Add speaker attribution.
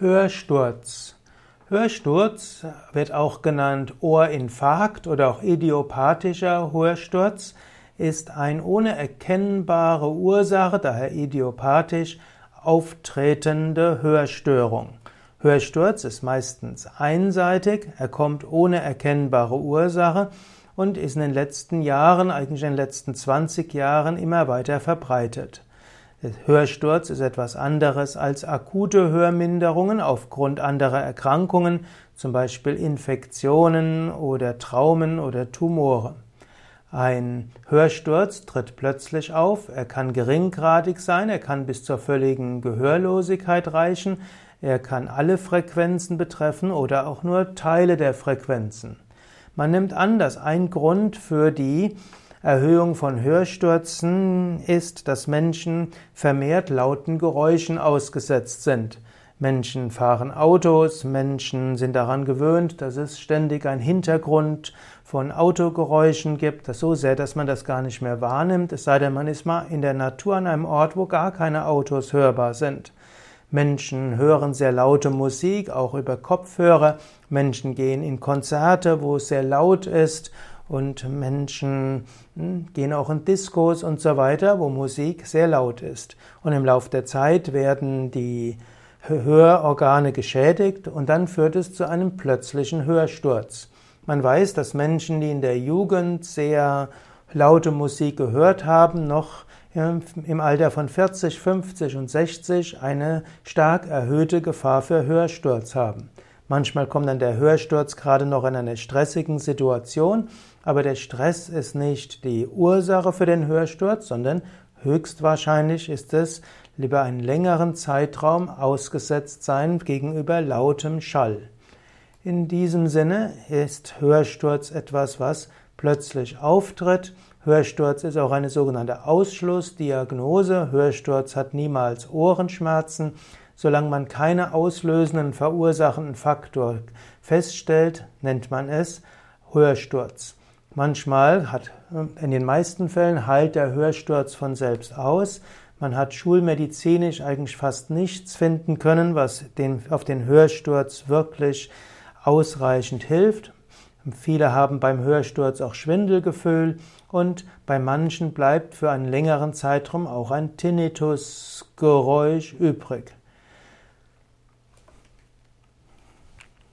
Speaker 1: Hörsturz. Hörsturz wird auch genannt Ohrinfarkt oder auch idiopathischer Hörsturz, ist ein ohne erkennbare Ursache, daher idiopathisch, auftretende Hörstörung. Hörsturz ist meistens einseitig, er kommt ohne erkennbare Ursache und ist in den letzten Jahren, eigentlich in den letzten 20 Jahren, immer weiter verbreitet. Hörsturz ist etwas anderes als akute Hörminderungen aufgrund anderer Erkrankungen, zum Beispiel Infektionen oder Traumen oder Tumore. Ein Hörsturz tritt plötzlich auf, er kann geringgradig sein, er kann bis zur völligen Gehörlosigkeit reichen, er kann alle Frequenzen betreffen oder auch nur Teile der Frequenzen. Man nimmt an, dass ein Grund für die Erhöhung von Hörstürzen ist, dass Menschen vermehrt lauten Geräuschen ausgesetzt sind. Menschen fahren Autos, Menschen sind daran gewöhnt, dass es ständig ein Hintergrund von Autogeräuschen gibt, das so sehr, dass man das gar nicht mehr wahrnimmt, es sei denn, man ist mal in der Natur an einem Ort, wo gar keine Autos hörbar sind. Menschen hören sehr laute Musik, auch über Kopfhörer. Menschen gehen in Konzerte, wo es sehr laut ist und Menschen hm, gehen auch in Diskos und so weiter, wo Musik sehr laut ist. Und im Laufe der Zeit werden die Hörorgane geschädigt und dann führt es zu einem plötzlichen Hörsturz. Man weiß, dass Menschen, die in der Jugend sehr laute Musik gehört haben, noch im Alter von 40, 50 und 60 eine stark erhöhte Gefahr für Hörsturz haben. Manchmal kommt dann der Hörsturz gerade noch in einer stressigen Situation, aber der Stress ist nicht die Ursache für den Hörsturz, sondern höchstwahrscheinlich ist es lieber einen längeren Zeitraum ausgesetzt sein gegenüber lautem Schall. In diesem Sinne ist Hörsturz etwas, was plötzlich auftritt. Hörsturz ist auch eine sogenannte Ausschlussdiagnose. Hörsturz hat niemals Ohrenschmerzen. Solange man keine auslösenden, verursachenden Faktor feststellt, nennt man es Hörsturz. Manchmal hat, in den meisten Fällen heilt der Hörsturz von selbst aus. Man hat schulmedizinisch eigentlich fast nichts finden können, was den, auf den Hörsturz wirklich ausreichend hilft. Viele haben beim Hörsturz auch Schwindelgefühl und bei manchen bleibt für einen längeren Zeitraum auch ein Tinnitusgeräusch übrig.